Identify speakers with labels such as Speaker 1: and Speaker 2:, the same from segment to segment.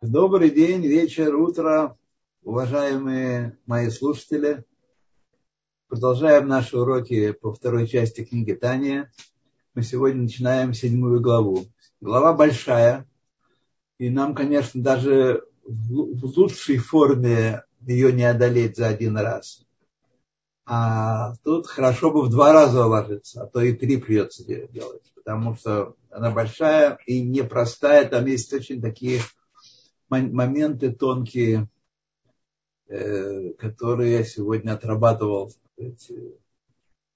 Speaker 1: Добрый день, вечер, утро, уважаемые мои слушатели. Продолжаем наши уроки по второй части книги Тания. Мы сегодня начинаем седьмую главу. Глава большая, и нам, конечно, даже в лучшей форме ее не одолеть за один раз. А тут хорошо бы в два раза уложиться, а то и три придется делать, потому что она большая и непростая, там есть очень такие моменты тонкие, э, которые я сегодня отрабатывал,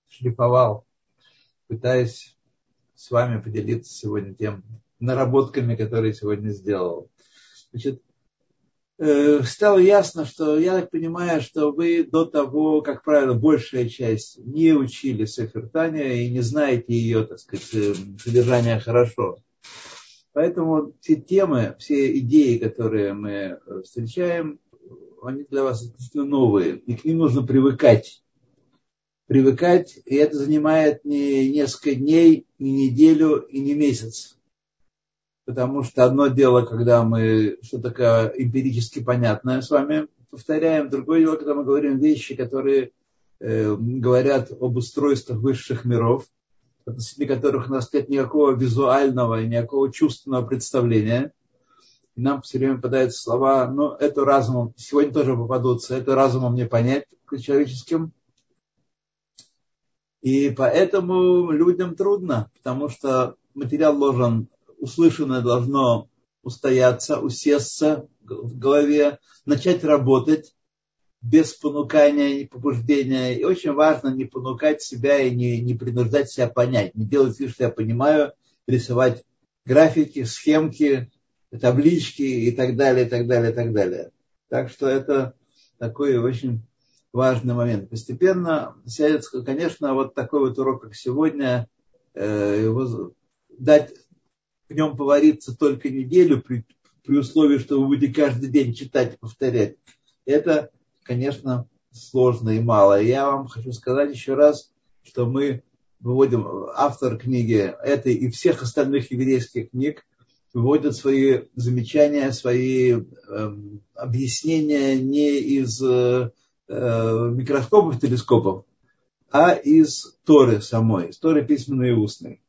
Speaker 1: шлифовал, пытаясь с вами поделиться сегодня тем наработками, которые сегодня сделал. Значит, э, стало ясно, что я так понимаю, что вы до того, как правило, большая часть не учили Сефертания и не знаете ее, так сказать, э, содержание хорошо. Поэтому все темы, все идеи, которые мы э, встречаем, они для вас действительно новые, и к ним нужно привыкать. Привыкать, и это занимает не несколько дней, не неделю и не месяц. Потому что одно дело, когда мы что-то такое эмпирически понятное с вами повторяем, другое дело, когда мы говорим вещи, которые э, говорят об устройствах высших миров, относительно которых у нас нет никакого визуального и никакого чувственного представления. И нам все время попадаются слова, ну, это разумом, сегодня тоже попадутся, это разумом не понять человеческим. И поэтому людям трудно, потому что материал должен, услышанное должно устояться, усесться в голове, начать работать, без понукания и побуждения. И очень важно не понукать себя и не, не принуждать себя понять. Не делать вид, что я понимаю, рисовать графики, схемки, таблички и так далее, и так далее, и так далее. Так что это такой очень важный момент. Постепенно конечно, вот такой вот урок, как сегодня, э, его дать в нем повариться только неделю при, при условии, что вы будете каждый день читать и повторять. Это конечно, сложно и мало. Я вам хочу сказать еще раз, что мы выводим, автор книги этой и всех остальных еврейских книг выводят свои замечания, свои э, объяснения не из э, микроскопов, телескопов, а из Торы самой, из Торы письменной и устной.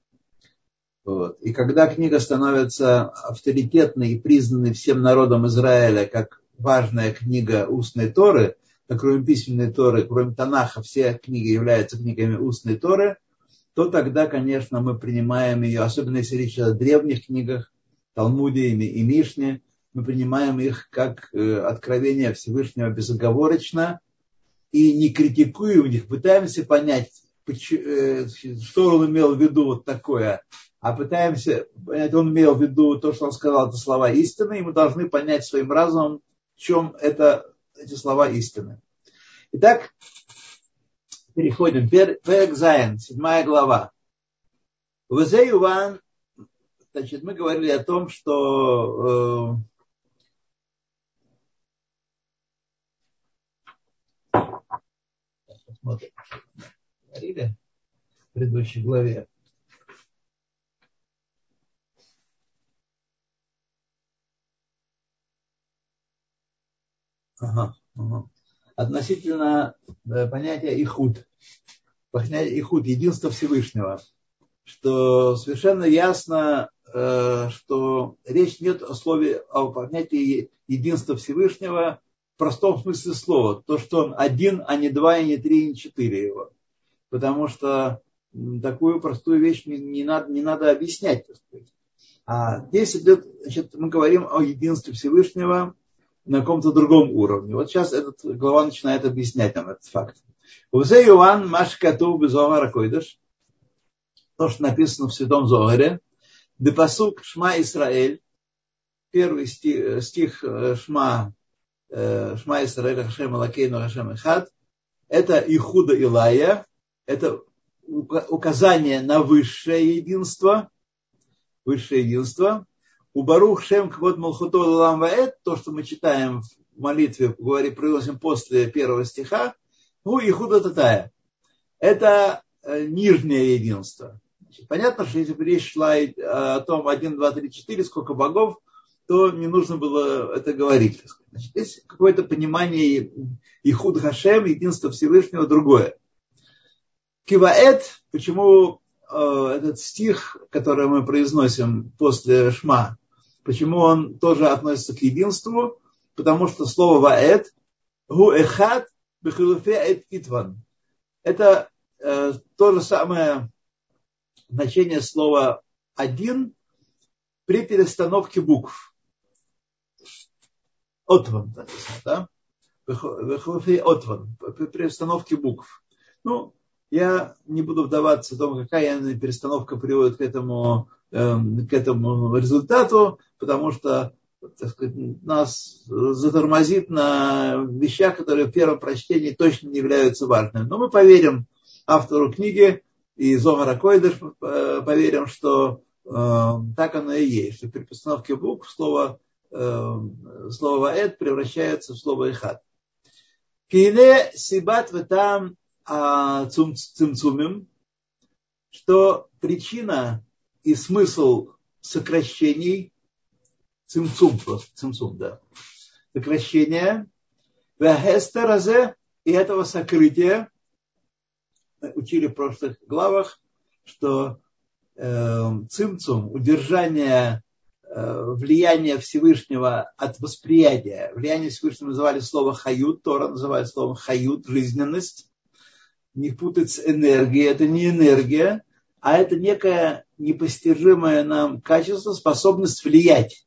Speaker 1: Вот. И когда книга становится авторитетной и признанной всем народом Израиля как важная книга устной Торы, а кроме письменной Торы, кроме Танаха, все книги являются книгами устной Торы, то тогда, конечно, мы принимаем ее, особенно если речь о древних книгах, Талмуде и Мишне, мы принимаем их как э, откровение Всевышнего безоговорочно и не критикуем их, пытаемся понять, э, что он имел в виду вот такое, а пытаемся понять, он имел в виду то, что он сказал, это слова истины, и мы должны понять своим разумом, чем это, эти слова истины. Итак, переходим. Перек Зайн, седьмая глава. В Иван, значит, мы говорили о том, что э, посмотрим, говорили в предыдущей главе. Относительно э, понятия ихуд. Понятие ихуд, единство Всевышнего. Что совершенно ясно, э, что речь нет о слове, о понятии единства Всевышнего в простом смысле слова. То, что он один, а не два, и не три, и не четыре его. Потому что такую простую вещь не, не, надо, не надо объяснять. А здесь идет, значит, мы говорим о единстве Всевышнего, на каком-то другом уровне. Вот сейчас этот глава начинает объяснять нам этот факт. Узе Иоанн Машкату Безомара Койдыш, то, что написано в Святом Зогаре, Депасук Шма Исраэль, первый стих, стих э, Шма, э, Шма Исраэль Хашем Алакейну Хашем Эхад, это Ихуда Илая, это указание на высшее единство, высшее единство, у Барух Шем Квот Малхуто Лам Ваэт, то, что мы читаем в молитве, говори, произносим после первого стиха, ну и худо татая. Это э, нижнее единство. Значит, понятно, что если бы речь шла о том 1, 2, 3, 4, сколько богов, то не нужно было это говорить. Значит, есть какое-то понимание Ихуд Хашем, единство Всевышнего, другое. Киваэт, почему э, этот стих, который мы произносим после Шма, почему он тоже относится к единству? Потому что слово ваэт, гу эхат, бехилуфе эт итван. Это э, то же самое значение слова один при перестановке букв. Отван, да? Отван, при перестановке букв. Ну, я не буду вдаваться в том, какая перестановка приводит к этому, к этому результату, потому что так сказать, нас затормозит на вещах, которые в первом прочтении точно не являются важными. Но мы поверим автору книги и Зомара Койдыш э, поверим, что э, так оно и есть, что при постановке букв слово, э, слово «ваэт» превращается в слово «эхат». Кине сибат там а, цимцумим, что причина и смысл сокращений, цимцум просто, цимцум, да, сокращения, вехестер и этого сокрытия, учили в прошлых главах, что э, цимцум, удержание э, влияния Всевышнего от восприятия. Влияние Всевышнего называли слово хают, Тора называет словом хают, жизненность. Не путать с энергией, это не энергия, а это некое непостижимое нам качество, способность влиять.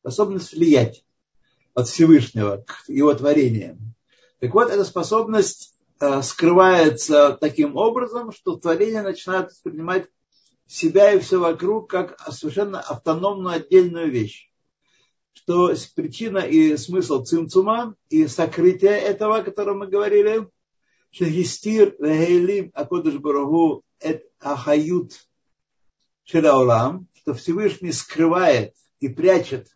Speaker 1: Способность влиять от Всевышнего к его творениям. Так вот, эта способность Э, скрывается таким образом, что творение начинает воспринимать себя и все вокруг как совершенно автономную отдельную вещь. Что причина и смысл цимцума и сокрытия этого, о котором мы говорили, шагистир вегейлим акодыш барагу ахают шераулам, что Всевышний скрывает и прячет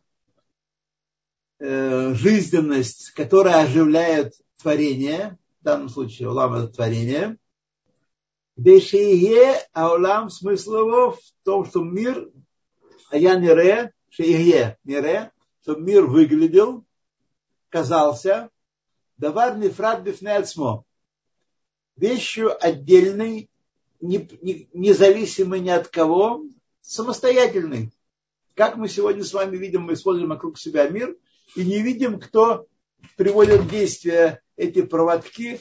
Speaker 1: э, жизненность, которая оживляет творение, данном случае улам это творение. Бешие аулам смысл его в том, что мир, а я не ре, шие не что мир выглядел, казался, давар нефрат бифнецмо, вещью отдельной, независимой ни от кого, самостоятельной. Как мы сегодня с вами видим, мы используем вокруг себя мир и не видим, кто приводит в действие эти проводки,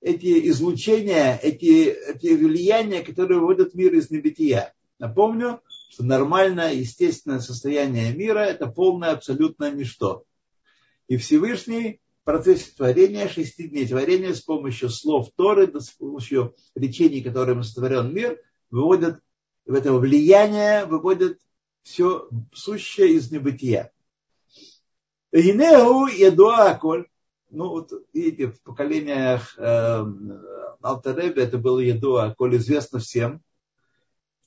Speaker 1: эти излучения, эти, эти влияния, которые выводят мир из небытия. Напомню, что нормальное, естественное состояние мира – это полное абсолютное ничто. И Всевышний процессе творения, шести дней творения, с помощью слов Торы, с помощью речений, которыми сотворен мир, выводит в это влияние, выводит все сущее из небытия. Инеу едуа коль ну, вот видите, в поколениях э, Алтаребе это было еду, а коль известно всем,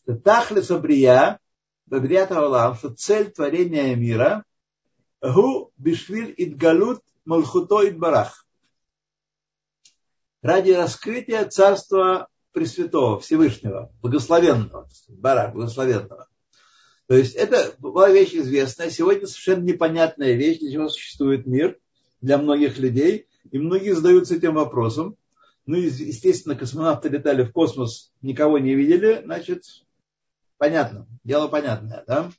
Speaker 1: что Тахлис Абрия, Бабрият Аллах, что цель творения мира, гу бишвиль идгалут малхуто идбарах. Ради раскрытия царства Пресвятого, Всевышнего, Благословенного, Барах, Благословенного. То есть это была вещь известная, сегодня совершенно непонятная вещь, для чего существует мир – для многих людей, и многие задаются этим вопросом. Ну, естественно, космонавты летали в космос, никого не видели, значит, понятно, дело понятное, да?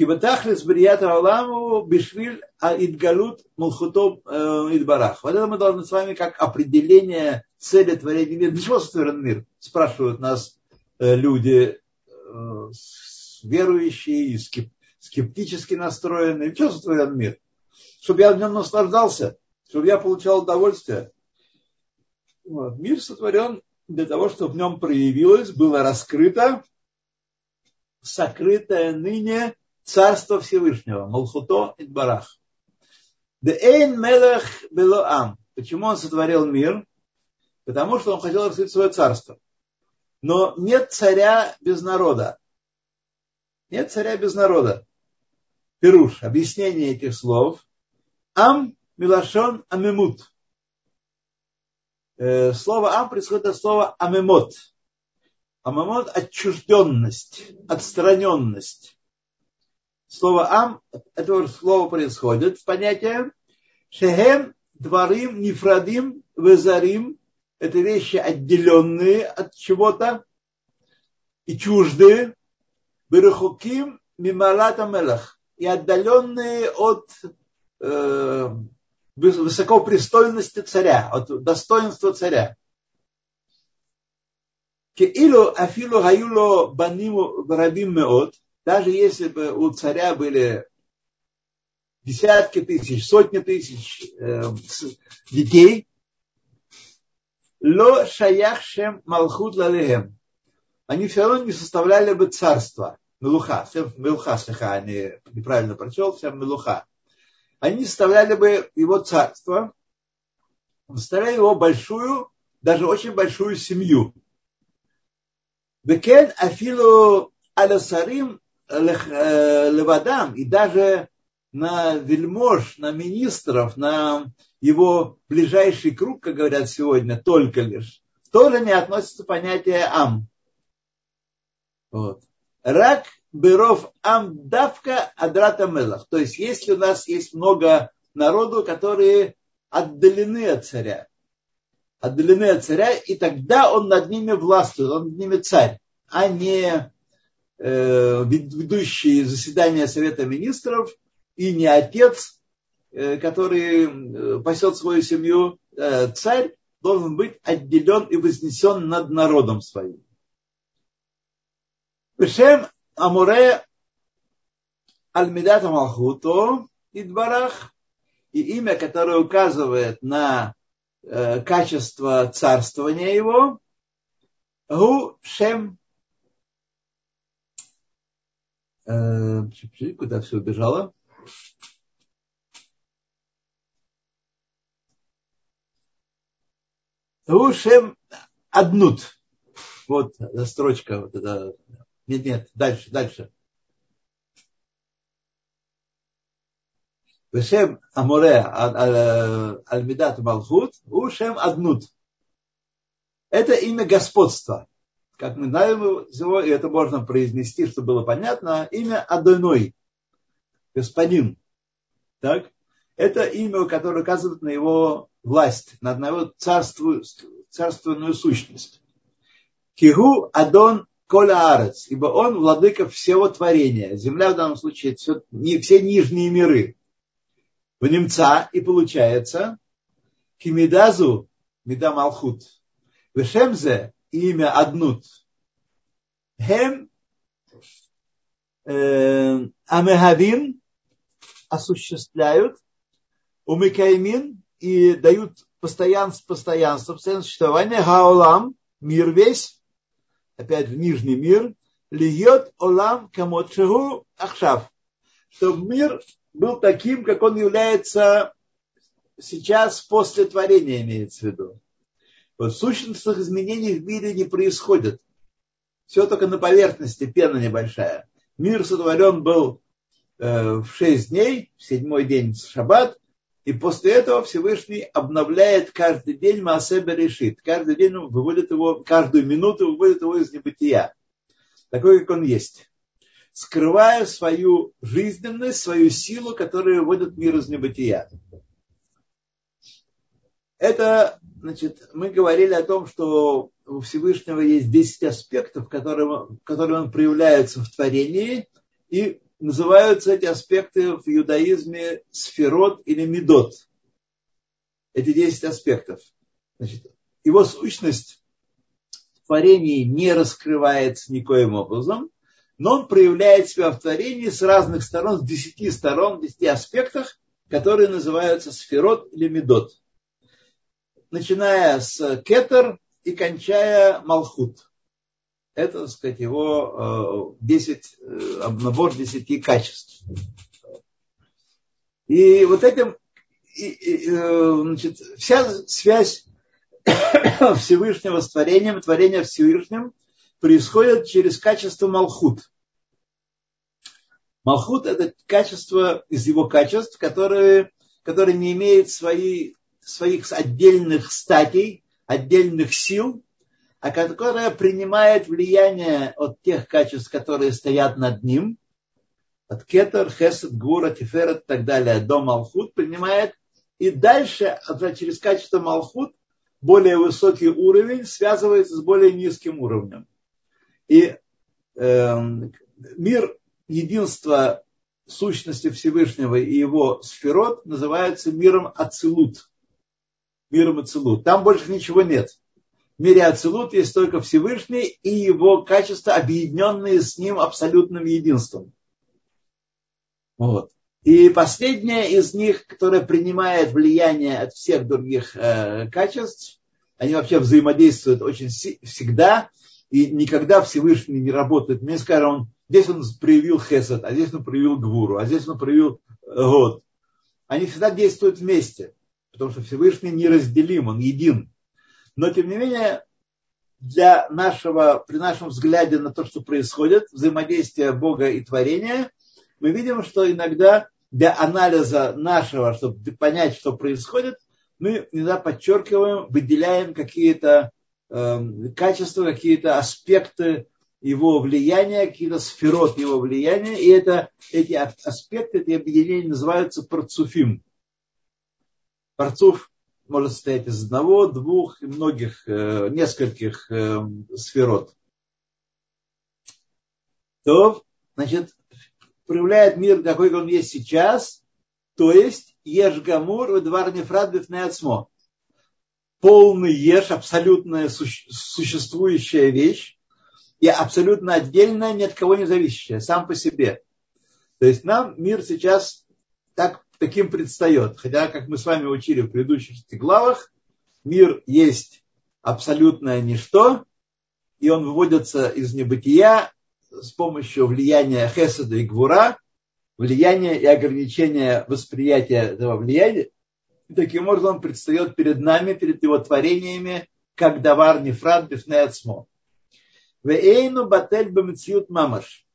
Speaker 1: Кибатахлис Брията Аламу Бишвиль Аидгалут Мулхутом Идбарах. Вот это мы должны с вами как определение цели творения мира. Для чего сотворен мир? Спрашивают нас люди верующие и скептически настроенные. Для чего сотворен мир? чтобы я в нем наслаждался, чтобы я получал удовольствие. Вот. Мир сотворен для того, чтобы в нем проявилось, было раскрыто сокрытое ныне Царство Всевышнего, Малхуто и Барах. Эйн Мелех Белоам. Почему он сотворил мир? Потому что он хотел раскрыть свое царство. Но нет царя без народа. Нет царя без народа. Пируш, объяснение этих слов. Ам милашон амемут. Э, слово ам происходит от слова амемот. Амемот – отчужденность, отстраненность. Слово ам, это слово происходит в понятие шехем дворим нефрадим везарим. Это вещи отделенные от чего-то и чуждые. Берухуким мималата мелах. И отдаленные от э, высокопристойности царя, от достоинства царя. Кеилу афилу гаюло баниму рабим меот, даже если бы у царя были десятки тысяч, сотни тысяч э, детей, ло шаях шем малхут лалехем. Они все равно не составляли бы царство. Мелуха, Мелуха, слегка, они неправильно прочел, вся Мелуха. Они составляли бы его царство, составляли его большую, даже очень большую семью. Бекен афилу алясарим левадам, и даже на вельмож, на министров, на его ближайший круг, как говорят сегодня, только лишь, тоже не относится понятие ам. Вот. Рак быров ам давка адрата мелах. То есть, если у нас есть много народу, которые отдалены от царя, отдалены от царя, и тогда он над ними властвует, он над ними царь, а не э, ведущий заседания Совета Министров и не отец, э, который э, пасет свою семью, э, царь должен быть отделен и вознесен над народом своим. Бешем Амуре Альмидат Малхуто Идбарах и имя, которое указывает на э, качество царствования его, Гу Шем. Э, куда все убежало? Гу Шем Аднут. Вот строчка, вот эта нет, нет, дальше, дальше. Вешем Аморе Альмидат Малхут, Ушем Аднут. Это имя господства. Как мы знаем его, и это можно произнести, чтобы было понятно, имя Адоной, господин. Так? Это имя, которое указывает на его власть, на его царству, царственную сущность. Кигу Адон Коля Арец, ибо он владыка всего творения. Земля в данном случае все, не, все нижние миры. В немца и получается Кимидазу Мида Малхут. Вешемзе имя Аднут. Хем э, Амехавин осуществляют, умыкаймин и дают постоянство, постоянство, постоянство существования, гаолам, мир весь, опять в нижний мир, льет олам камотшигу ахшав, чтобы мир был таким, как он является сейчас после творения, имеется в виду. Вот сущностных изменений в мире не происходит. Все только на поверхности, пена небольшая. Мир сотворен был э, в шесть дней, в седьмой день шаббат, и после этого Всевышний обновляет каждый день Маасеба решит. Каждый день выводит его, каждую минуту выводит его из небытия. Такой, как он есть. Скрывая свою жизненность, свою силу, которая выводит мир из небытия. Это, значит, мы говорили о том, что у Всевышнего есть 10 аспектов, которые, которые он проявляется в творении, и называются эти аспекты в иудаизме сферот или медот. Эти 10 аспектов. Значит, его сущность в творении не раскрывается никоим образом, но он проявляет себя в творении с разных сторон, с десяти сторон, в десяти аспектах, которые называются сферот или медот. Начиная с кетер и кончая малхут это, так сказать, его 10, э, э, набор 10 качеств. И вот этим э, значит, вся связь Всевышнего с творением, творения Всевышним происходит через качество Малхут. Малхут – это качество из его качеств, которые, которые не имеют свои, своих отдельных статей, отдельных сил, а которая принимает влияние от тех качеств, которые стоят над ним, от кетер, хесед, гура, тиферет и так далее до малхут принимает. И дальше, через качество малхут, более высокий уровень связывается с более низким уровнем. И э, мир единства сущности Всевышнего и его сферот называется миром Ацилут. Миром Ацилут. Там больше ничего нет. В мире Ацилут есть только Всевышний и его качества, объединенные с ним абсолютным единством. Вот. И последняя из них, которая принимает влияние от всех других э, качеств, они вообще взаимодействуют очень всегда, и никогда Всевышний не работает. Мне скажем, здесь он проявил хесед, а здесь он проявил гвуру, а здесь он проявил э, год. Они всегда действуют вместе, потому что Всевышний неразделим, он един. Но тем не менее, для нашего, при нашем взгляде на то, что происходит, взаимодействие Бога и творения, мы видим, что иногда для анализа нашего, чтобы понять, что происходит, мы иногда подчеркиваем, выделяем какие-то э, качества, какие-то аспекты его влияния, какие-то сферот его влияния, и это, эти аспекты, эти объединения называются парцуфим. Парцуф может состоять из одного, двух и многих, э, нескольких э, сферот. То, значит, проявляет мир, какой он есть сейчас, то есть Ешгамур Ведвар Нефрад Бифнеацмо. Полный Еш, абсолютная существующая вещь, и абсолютно отдельная, ни от кого не зависящая, сам по себе. То есть нам мир сейчас так, таким предстает. Хотя, как мы с вами учили в предыдущих главах, мир есть абсолютное ничто, и он выводится из небытия с помощью влияния Хеседа и Гвура, влияния и ограничения восприятия этого влияния. И таким образом он предстает перед нами, перед его творениями, как давар нефрат бифнеацмо. Вейну батель бамциют мамаш.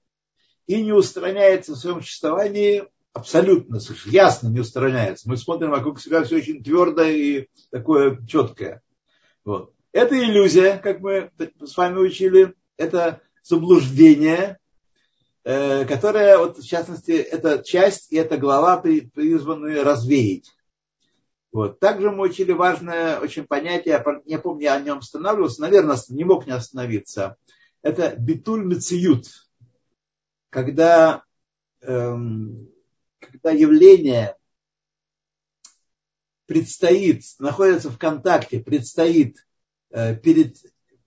Speaker 1: И не устраняется в своем существовании абсолютно, ясно не устраняется. Мы смотрим вокруг себя все очень твердое и такое четкое. Вот. Это иллюзия, как мы с вами учили, это заблуждение, э, которое, вот, в частности, эта часть и эта глава призваны развеять. Вот. Также мы учили важное очень понятие, я помню, я о нем останавливался, наверное, не мог не остановиться. Это битуль мециют, когда, эм, когда явление предстоит, находится в контакте, предстоит э, перед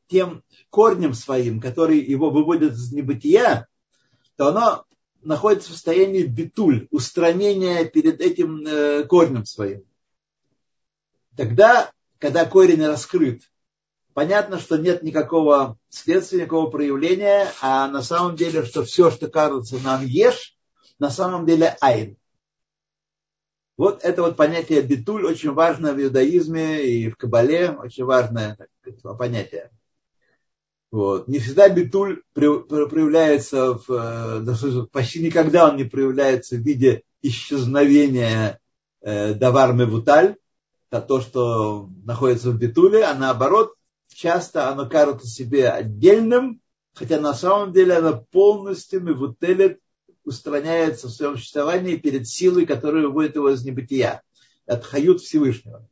Speaker 1: тем корнем своим, который его выводит из небытия, то оно находится в состоянии битуль, устранения перед этим э, корнем своим. Тогда, когда корень раскрыт, понятно, что нет никакого следствия, никакого проявления, а на самом деле, что все, что кажется нам ешь, на самом деле айн. Вот это вот понятие битуль очень важно в иудаизме и в Кабале, очень важное понятие. Вот. Не всегда битуль проявляется, в, э, почти никогда он не проявляется в виде исчезновения э, давар мевуталь, то, что находится в битуле, а наоборот, часто оно кажется себе отдельным, хотя на самом деле оно полностью мевутелет устраняется в своем существовании перед силой, которая выводит его из небытия, от хают Всевышнего.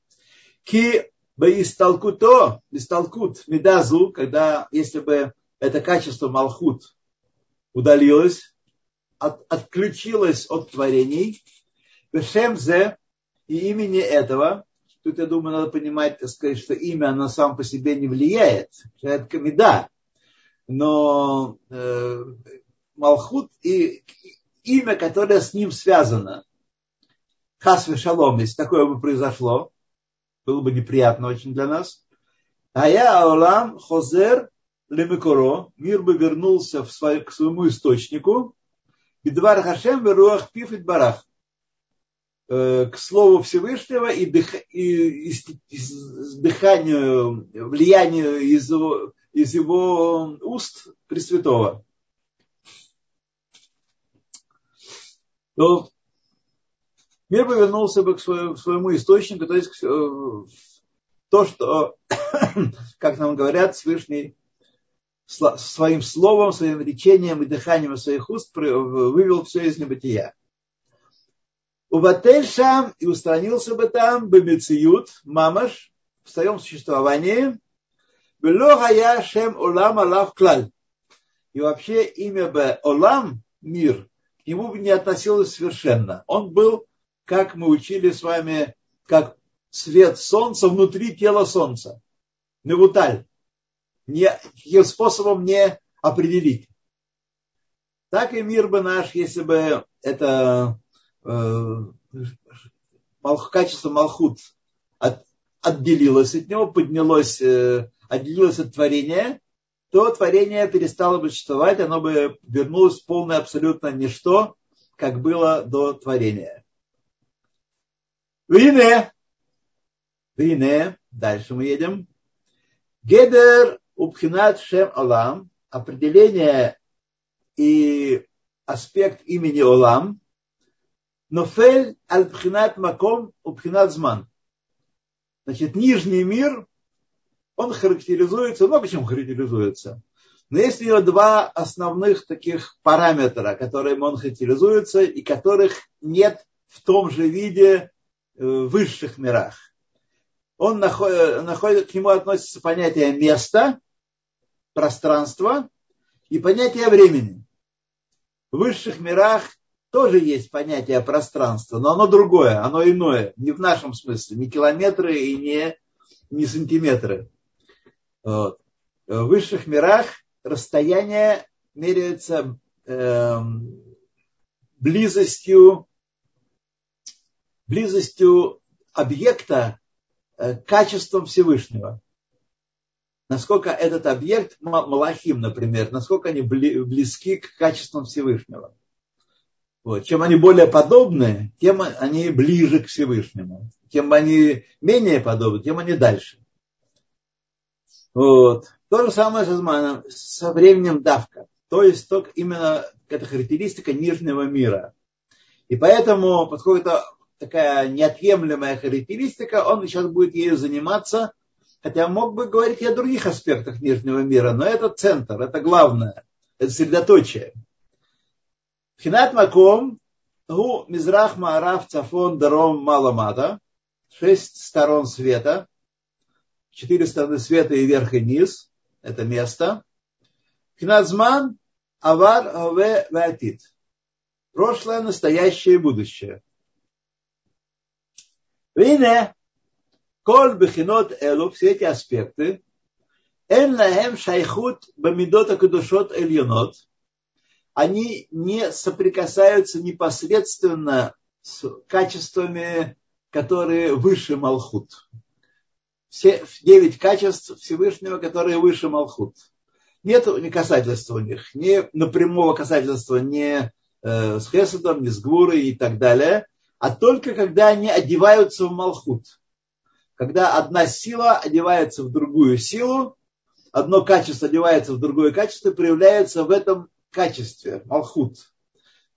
Speaker 1: Ки Баисталкуто, исталкут, медазу, когда, если бы это качество малхут удалилось, от, отключилось от творений, Бешемзе и имени этого, тут, я думаю, надо понимать, так сказать, что имя, оно сам по себе не влияет, это камеда, но э, Малхут и имя, которое с ним связано, Хасве Шалом, если такое бы произошло, было бы неприятно очень для нас. А я Аолам Хозер Лемикоро, мир бы вернулся в свой, к своему источнику, Бедвар Хашем Веруах Пифит Барах, э, к слову Всевышнего и, дых, и, и, и дыханию, влиянию из его, из его уст Пресвятого. То мир повернулся бы к своему, источнику, то есть э, то, что, как нам говорят, Всевышний своим словом, своим речением и дыханием своих уст вывел все из небытия. Убатель шам и устранился бы там бемециют, мамаш, в своем существовании, шем олам алав клаль. И вообще имя бы Олам, мир, к нему бы не относилось совершенно. Он был, как мы учили с вами, как свет солнца внутри тела солнца. Невуталь не, таким способом не определить. Так и мир бы наш, если бы это э, качество Малхут от, отделилось от него, поднялось, э, отделилось от творения, то творение перестало бы существовать, оно бы вернулось в полное абсолютно ничто, как было до творения. Вине. Вине. Дальше мы едем. Гедер Упхинат Шем Олам, определение и аспект имени Олам, Нофель Аль-Пхинат Маком Упхинат Зман. Значит, нижний мир, он характеризуется, много чем характеризуется. Но есть у него два основных таких параметра, которыми он характеризуется и которых нет в том же виде э, в высших мирах. Он находит, находит, к нему относится понятие места пространства и понятие времени. В высших мирах тоже есть понятие пространства, но оно другое, оно иное, не в нашем смысле, не километры и не, не сантиметры. Вот. В высших мирах расстояние меряется э, близостью, близостью объекта э, качеством Всевышнего насколько этот объект, Малахим, например, насколько они близки к качествам Всевышнего. Вот. Чем они более подобны, тем они ближе к Всевышнему. Тем они менее подобны, тем они дальше. Вот. То же самое со, со временем давка. То есть только именно эта характеристика нижнего мира. И поэтому, поскольку это такая неотъемлемая характеристика, он сейчас будет ею заниматься – Хотя мог бы говорить и о других аспектах нижнего мира, но это центр, это главное, это средоточие. Хинат Маком, гу Мизрах Маарав Цафон Даром Маламата, шесть сторон света, четыре стороны света и верх и низ, это место. Хиназман Авар Аве Ватит. Прошлое, настоящее и будущее. Вине Коль бехинот элу, все эти аспекты, эн лаем шайхут бамидот акадушот эльонот, они не соприкасаются непосредственно с качествами, которые выше Малхут. Все девять качеств Всевышнего, которые выше Малхут. Нет ни касательства у них, ни напрямого касательства ни э, с Хесадом, ни с Гвурой и так далее, а только когда они одеваются в Малхут когда одна сила одевается в другую силу, одно качество одевается в другое качество, проявляется в этом качестве, малхут.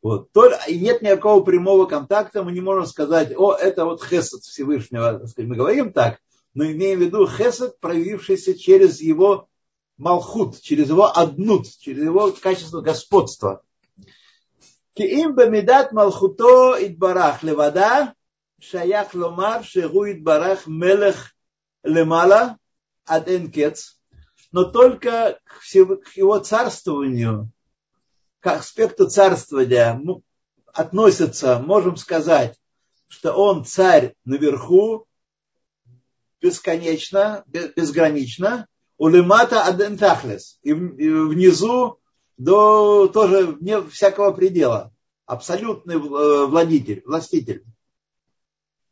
Speaker 1: Вот. И нет никакого прямого контакта, мы не можем сказать, о, это вот хесед Всевышнего. Мы говорим так, но имеем в виду хесед, проявившийся через его малхут, через его однут, через его качество господства. Киим бамидат малхуто идбарах левада шаях ломар шегуит барах мелех лемала аден кец, но только к его царствованию, к аспекту царствования относится, можем сказать, что он царь наверху, бесконечно, безгранично, улемата адентахлес, и внизу до тоже вне всякого предела, абсолютный владитель, властитель.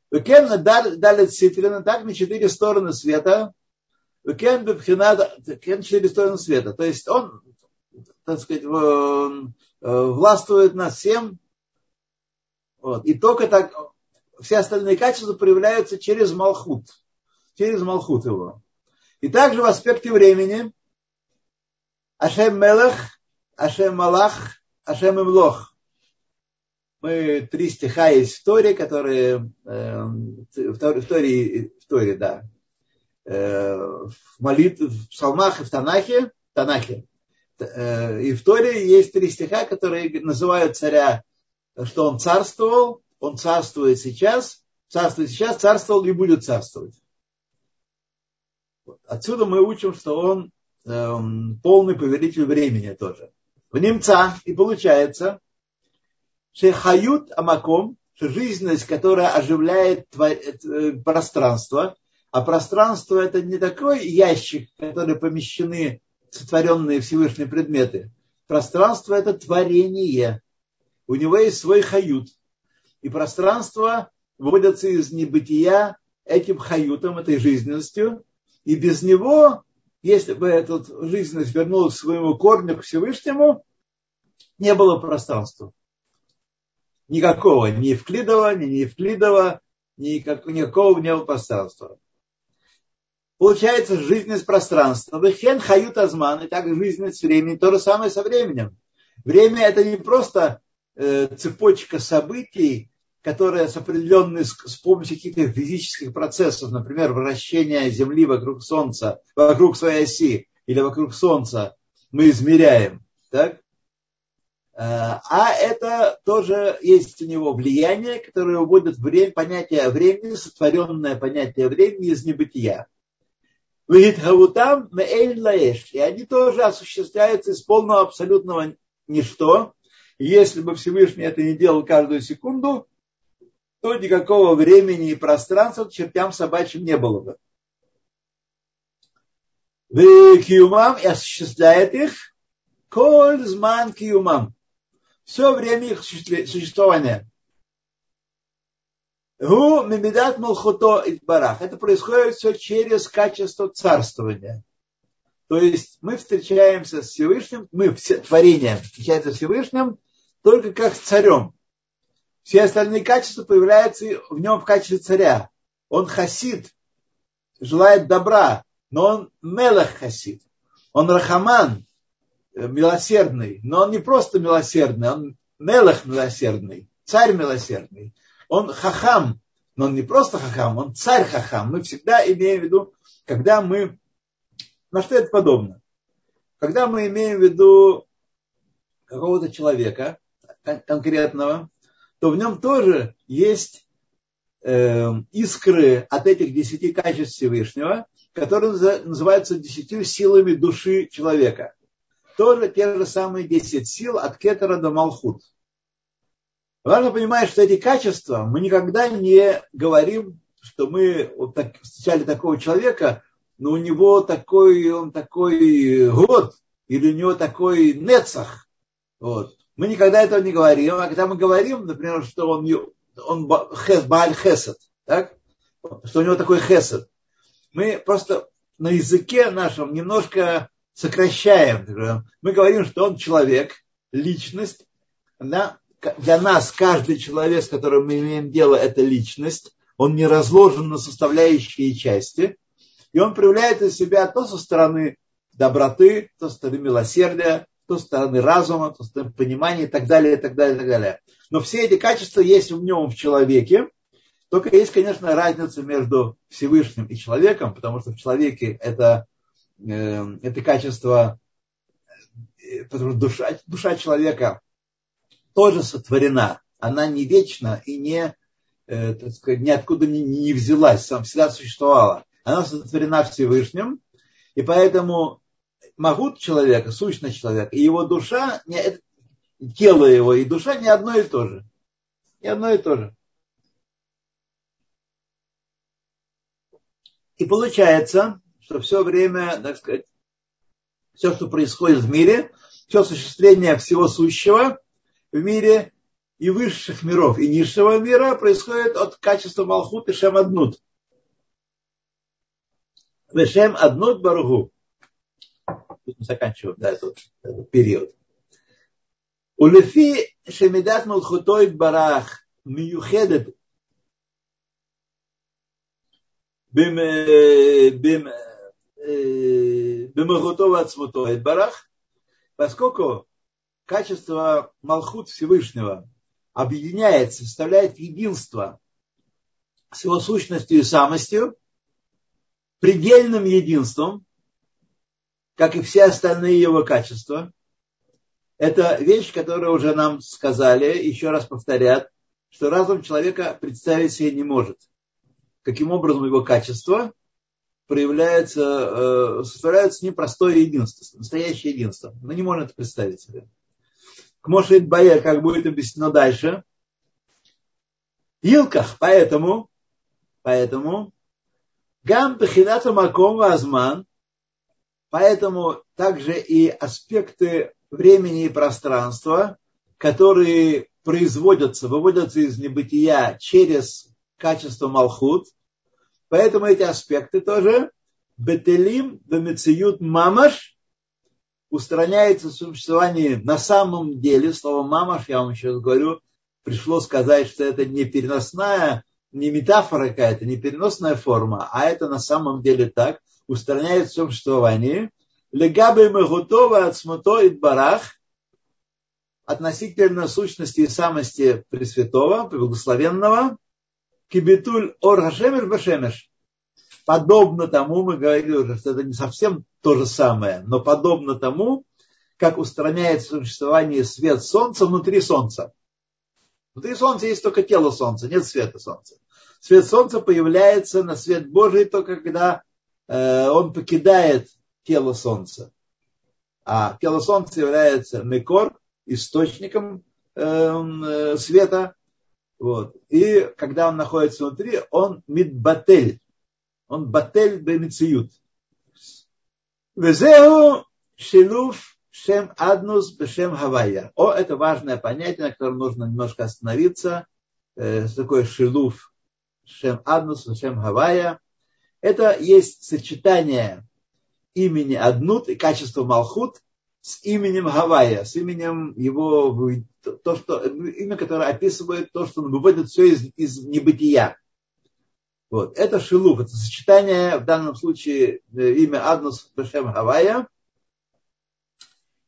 Speaker 1: Векен дали цитрина, так на четыре стороны света. Векен бебхинада, кен четыре стороны света. То есть он, так сказать, властвует над всем. Вот. И только так все остальные качества проявляются через Малхут. Через Малхут его. И также в аспекте времени Ашем Мелах, Ашем Малах, Ашем Имлох мы три стиха из Тори, которые э, в Торе, в Торе, да, э, в молитве, в псалмах и в Танахе, Танахе. Э, и в Торе есть три стиха, которые называют царя, что он царствовал, он царствует сейчас, царствует сейчас, царствовал и будет царствовать. Отсюда мы учим, что он эм, полный повелитель времени тоже. В немца и получается, что хают амаком, что жизненность, которая оживляет э, пространство, а пространство это не такой ящик, в который помещены сотворенные Всевышние предметы. Пространство это творение. У него есть свой хают. И пространство выводится из небытия этим хаютом, этой жизненностью. И без него, если бы эта жизненность вернулась к своему корню, к Всевышнему, не было пространства. Никакого, ни Евклидова, ни Евклидова, никак, никакого не было пространства. Получается жизненность пространства. Вехен хают азман, и так жизненность времени, то же самое со временем. Время это не просто э, цепочка событий, которая с определенной, с, помощью каких-то физических процессов, например, вращения Земли вокруг Солнца, вокруг своей оси или вокруг Солнца, мы измеряем. Так? Э, а это тоже есть у него влияние, которое вводит время, понятие времени, сотворенное понятие времени из небытия. И они тоже осуществляются из полного абсолютного ничто. если бы Всевышний это не делал каждую секунду, то никакого времени и пространства чертям собачьим не было бы. В киумам и осуществляет их коль киумам все время их существования. Гу мимидат малхуто барах. Это происходит все через качество царствования. То есть мы встречаемся с Всевышним, мы все творения встречаемся с Всевышним только как с царем. Все остальные качества появляются в нем в качестве царя. Он хасид, желает добра, но он мелах хасид. Он рахаман, Э, милосердный, но он не просто милосердный, он мелах милосердный, царь милосердный. Он хахам, но он не просто хахам, он царь хахам. Мы всегда имеем в виду, когда мы... На что это подобно? Когда мы имеем в виду какого-то человека конкретного, то в нем тоже есть э, искры от этих десяти качеств Всевышнего, которые называются десятью силами души человека тоже те же самые 10 сил от кетера до малхут. Важно понимать, что эти качества мы никогда не говорим, что мы вот так, встречали такого человека, но у него такой, он такой год, или у него такой нецах. Вот. Мы никогда этого не говорим. А когда мы говорим, например, что он, он хес, Бааль Хесед, так? что у него такой Хесед, мы просто на языке нашем немножко сокращаем. Мы говорим, что он человек, личность. Да? Для нас каждый человек, с которым мы имеем дело, это личность. Он не разложен на составляющие части. И он проявляет из себя то со стороны доброты, то со стороны милосердия, то стороны разума, то стороны понимания и так далее, и так далее, и так далее. Но все эти качества есть в нем, в человеке. Только есть, конечно, разница между Всевышним и человеком, потому что в человеке это Эм, это качество, э, потому что душа, душа человека тоже сотворена. Она не вечна и не, э, так сказать, ниоткуда не, не взялась, сам всегда существовала. Она сотворена Всевышним, и поэтому могут человека, сущность человека, и его душа, тело его и душа не одно и то же. Не одно и то же. И получается, что все время, так сказать, все, что происходит в мире, все осуществление всего сущего в мире и высших миров, и низшего мира происходит от качества Малхут и Шем Аднут. Вешем Аднут Баргу будем заканчивать да, этот, этот период. Улефи шемидат мулхутой барах миюхедет бимагутов э, э, ацмуто барах, поскольку качество Малхут Всевышнего объединяется, составляет единство с его сущностью и самостью, предельным единством, как и все остальные его качества. Это вещь, которую уже нам сказали, еще раз повторят, что разум человека представить себе не может. Каким образом его качество проявляется, э, составляется непростое единство, настоящее единство. Мы не можем это представить себе. К Мошит Бае, как будет объяснено дальше. Илках, поэтому, поэтому, Гам Бехинату Маком Вазман, поэтому также и аспекты времени и пространства, которые производятся, выводятся из небытия через качество Малхут, Поэтому эти аспекты тоже. Бетелим бемециют мамаш устраняется существование на самом деле. Слово мамаш, я вам сейчас говорю, пришло сказать, что это не переносная, не метафора какая-то, не переносная форма, а это на самом деле так, устраняет существование. Легабы мегутова от смуто и барах относительно сущности и самости Пресвятого, Благословенного, кибитуль ор хашемеш башемеш. Подобно тому, мы говорили уже, что это не совсем то же самое, но подобно тому, как устраняет существование свет солнца внутри солнца. Внутри солнца есть только тело солнца, нет света солнца. Свет солнца появляется на свет Божий только когда он покидает тело солнца. А тело солнца является мекор, источником э, э, света, вот. И когда он находится внутри, он мидбатель. Он батель бемициют. Везеу шилуф шем аднус бешем хавая. О, это важное понятие, на котором нужно немножко остановиться. Э, что такое шилуф шем аднус бешем хавая? Это есть сочетание имени Аднут и качества Малхут с именем Гавайя, с именем его, то, что, имя, которое описывает то, что он выводит все из, из небытия. Вот. Это шилуф, это сочетание, в данном случае, э, имя Аднус Бешем Гавайя.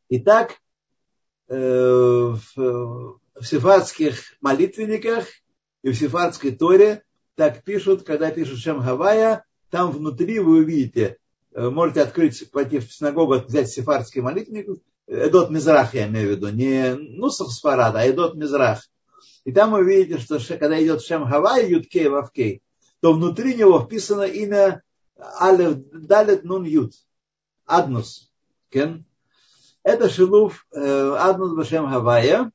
Speaker 1: Итак, э, в, сефардских молитвенниках и в сефардской Торе так пишут, когда пишут Шем Гавайя, там внутри вы увидите Э, можете открыть, пойти в синагогу, взять сефардский молитвенник, Эдот Мизрах, я имею в виду, не Нусах Сфарад, а Эдот Мизрах. И там вы видите, что когда идет Шем Хавай, Юткей, Вавкей, то внутри него вписано имя Алев Далет Нун Ют. Аднус. Кен? Это шилув э, Аднус Башем Хавая.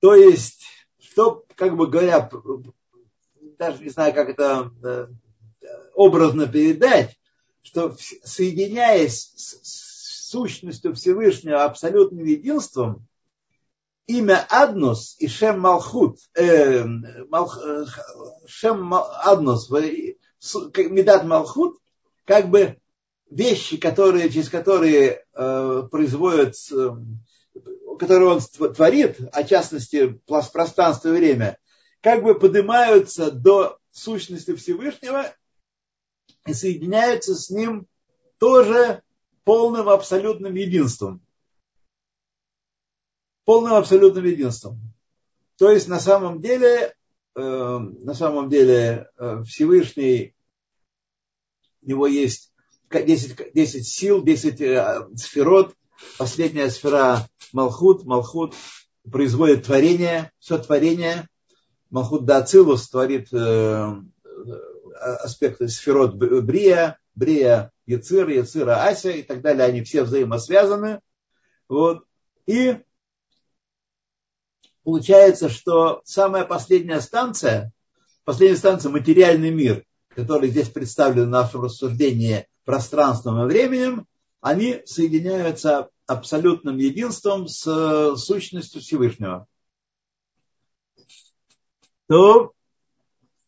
Speaker 1: То есть, что, как бы говоря, даже не знаю, как это э, образно передать, что соединяясь с сущностью Всевышнего абсолютным единством, имя Аднус и Шем Малхут, э, Малх, э, Шем Аднус, Медат Малхут, как бы вещи, которые, через которые э, производят, э, которые он творит, а в частности пространство и время, как бы поднимаются до сущности Всевышнего и соединяются с ним тоже полным абсолютным единством. Полным абсолютным единством. То есть на самом деле, э, на самом деле э, Всевышний, у него есть 10, 10 сил, 10 э, сферот. Последняя сфера Малхут. Малхут производит творение, все творение. Малхут Дацилус творит аспекты сферот Брия, Брия Яцир, Яцира Ася и так далее, они все взаимосвязаны. Вот. И получается, что самая последняя станция, последняя станция материальный мир, который здесь представлен в нашем рассуждении пространством и временем, они соединяются абсолютным единством с сущностью Всевышнего. То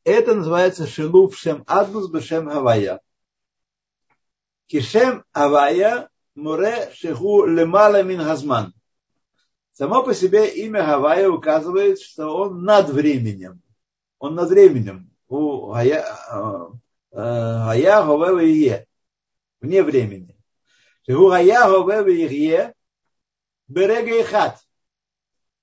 Speaker 1: это называется шилув шем аднус бешем авая. Кишем авая муре шеху лемала мин газман. Само по себе имя Гавайя указывает, что он над временем. Он над временем. У Гая Говева Ие. Вне времени. Шеху Гая Говева Ие Берега и хат.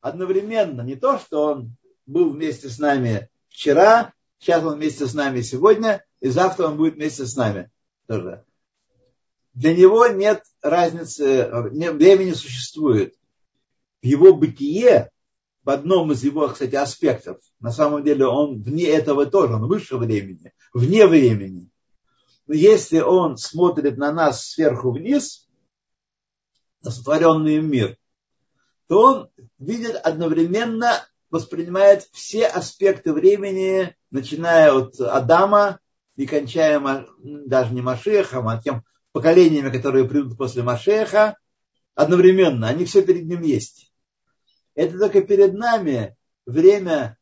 Speaker 1: Одновременно. Не то, что он был вместе с нами вчера, Сейчас он вместе с нами сегодня, и завтра он будет вместе с нами тоже. Для него нет разницы, времени существует. В его бытие, в одном из его, кстати, аспектов, на самом деле он вне этого тоже, он выше времени, вне времени. Но если он смотрит на нас сверху вниз, на сотворенный мир, то он видит одновременно, воспринимает все аспекты времени, начиная от Адама и кончая даже не Машехом, а тем поколениями, которые придут после Машеха, одновременно. Они все перед ним есть. Это только перед нами время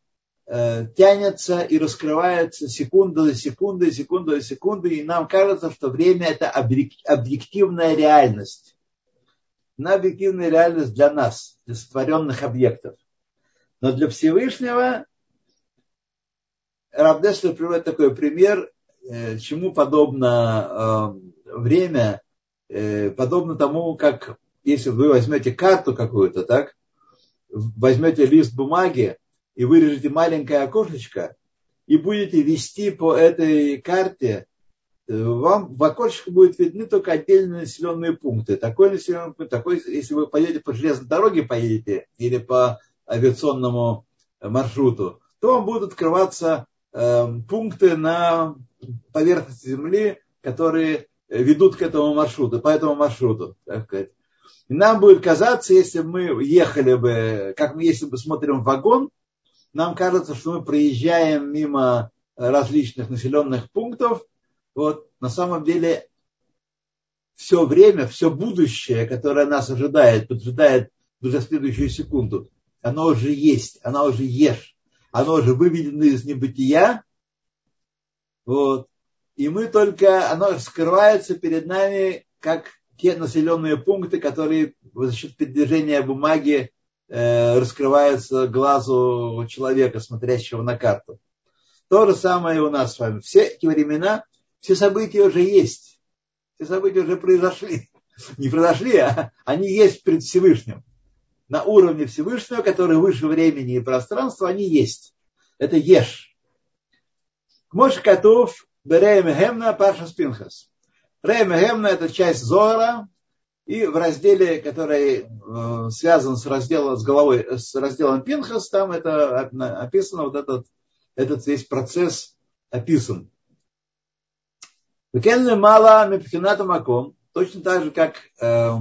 Speaker 1: э, тянется и раскрывается секунда за секундой, секунда за секундой, и нам кажется, что время это объективная реальность. На объективная реальность для нас, для сотворенных объектов. Но для Всевышнего Рабдеслер приводит такой пример, э, чему подобно э, время, э, подобно тому, как если вы возьмете карту какую-то, так, возьмете лист бумаги и вырежете маленькое окошечко и будете вести по этой карте, вам в окошечко будут видны только отдельные населенные пункты. Такой населенный пункт, такой, если вы поедете по железной дороге, поедете или по авиационному маршруту, то вам будут открываться э, пункты на поверхности Земли, которые ведут к этому маршруту, по этому маршруту. Так сказать. И нам будет казаться, если мы ехали бы, как мы если бы смотрим вагон, нам кажется, что мы проезжаем мимо различных населенных пунктов. Вот на самом деле все время, все будущее, которое нас ожидает, поджидает уже следующую секунду, оно уже есть, оно уже ешь, оно уже выведено из небытия, вот, и мы только, оно скрывается перед нами, как те населенные пункты, которые за счет передвижения бумаги э, раскрываются глазу человека, смотрящего на карту. То же самое и у нас с вами. Все эти времена, все события уже есть. Все события уже произошли. Не произошли, а они есть пред Всевышним на уровне Всевышнего, который выше времени и пространства, они есть. Это ешь. Мош Катув Береем Гемна Паша Спинхас. Реем Гемна это часть Зора, и в разделе, который э, связан с разделом, с головой, с разделом Пинхас, там это описано, вот этот, этот весь процесс описан. Векенли мало мепхината маком, точно так же, как Э,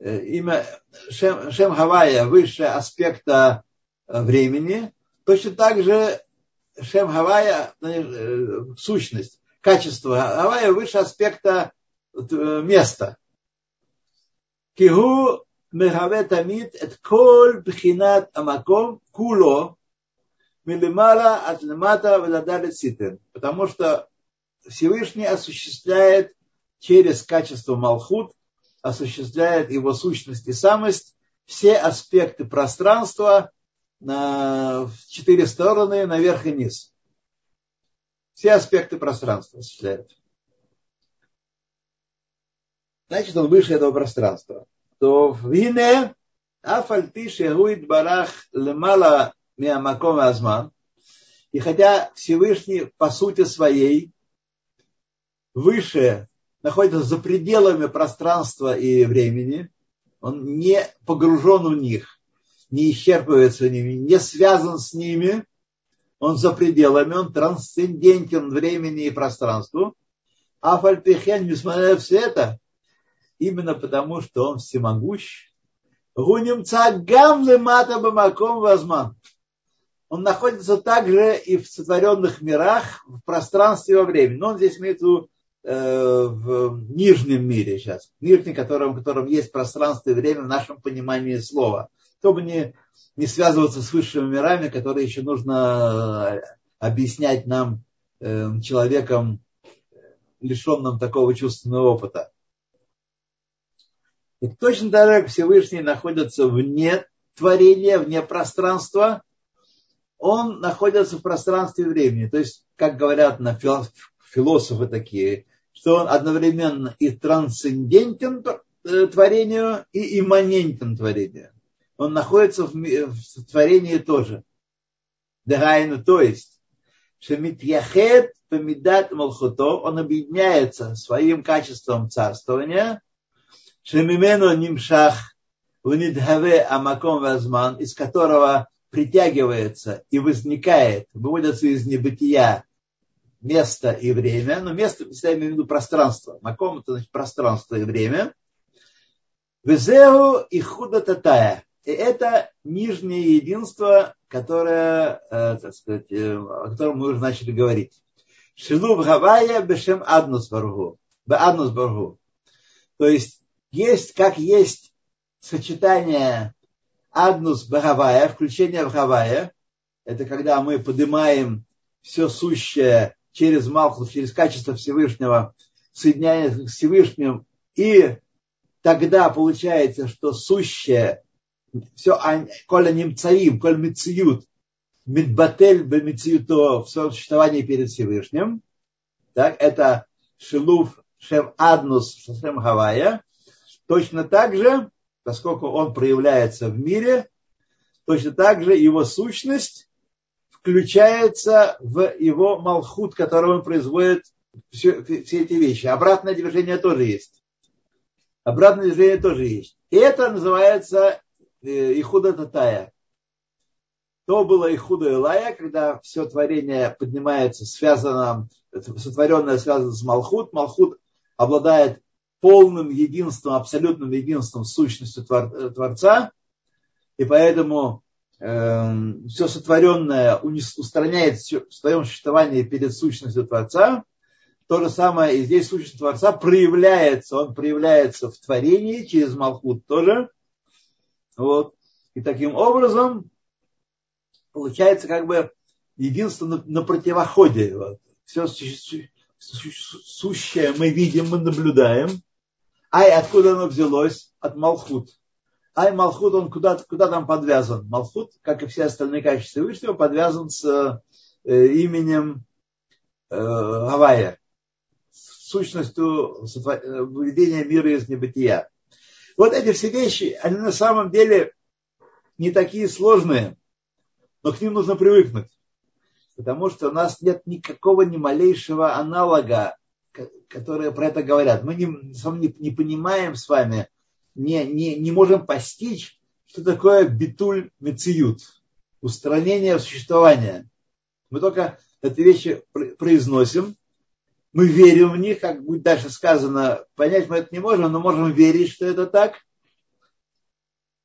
Speaker 1: имя Шем, Шем Хавая выше аспекта э, времени, точно так же Шем Хавая, э, сущность, качество Хавая выше аспекта места. Кигу мехаве тамид эт кол бхинат амаком куло милимала от лемата владали ситен. Потому что Всевышний осуществляет через качество Малхут осуществляет его сущность и самость, все аспекты пространства на в четыре стороны, наверх и низ. Все аспекты пространства осуществляет. Значит, он выше этого пространства. То в вине афальти шегуит барах лемала миамаком азман. И хотя Всевышний по сути своей выше находится за пределами пространства и времени, он не погружен в них, не исчерпывается ними, не связан с ними, он за пределами, он трансцендентен времени и пространству. А Фальпихен, несмотря на все это, именно потому, что он всемогущ, Гунимца гамлы мата бамаком возман. Он находится также и в сотворенных мирах, в пространстве и во времени. Но он здесь имеет в виду в нижнем мире сейчас, нижний, в котором, в котором есть пространство и время в нашем понимании слова, чтобы не, не связываться с высшими мирами, которые еще нужно э, объяснять нам, э, человеком, лишенным такого чувственного опыта. И точно так же Всевышний находится вне творения, вне пространства, он находится в пространстве времени. То есть, как говорят на философы такие, что он одновременно и трансцендентен э, творению, и имманентен творению. Он находится в, в творении тоже. Дагайну, то есть, Шемитьяхет помидат малхуто, он объединяется своим качеством царствования, Шемимену нимшах унидхаве амаком вазман, из которого притягивается и возникает, выводится из небытия место и время, но место, я имею в виду пространство. Маком это значит пространство и время. Везеу и худа татая. И это нижнее единство, которое, э, так сказать, э, о котором мы уже начали говорить. Шилуб Гавая бешем аднус баргу. Аднус баргу. То есть есть, как есть сочетание аднус Бхавая, включение в Хавая. Это когда мы поднимаем все сущее через Малхус, через качество Всевышнего, соединяясь с Всевышним, и тогда получается, что сущее, все, коля немцаим, коль мециют, мидбатель бемециюто в своем существовании перед Всевышним, так, это шилув шем аднус шем хавая, точно так же, поскольку он проявляется в мире, точно так же его сущность включается в его малхут, который он производит все, все эти вещи. Обратное движение тоже есть. Обратное движение тоже есть. И это называется э, Ихуда Татая. То было Ихуда Илая, когда все творение поднимается, связано, сотворенное связано с Малхут. Малхут обладает полным единством, абсолютным единством сущностью Творца. И поэтому все сотворенное устраняет в своем существовании перед сущностью Творца, то же самое и здесь сущность Творца проявляется, он проявляется в творении через Малхут тоже. Вот. И таким образом получается как бы единство на, на противоходе. Вот. Все сущее мы видим, мы наблюдаем. Ай, откуда оно взялось? От Малхут. Ай Малхут, он куда, куда там подвязан? Малхут, как и все остальные качества Всевышнего, подвязан с э, именем э, Гавайя, сущностью э, выведения мира из небытия. Вот эти все вещи, они на самом деле не такие сложные, но к ним нужно привыкнуть. Потому что у нас нет никакого ни малейшего аналога, которые про это говорят. Мы не, не, не понимаем с вами, не, не, не можем постичь, что такое битуль мециют, устранение существования. Мы только эти вещи произносим, мы верим в них, как будет дальше сказано, понять мы это не можем, но можем верить, что это так.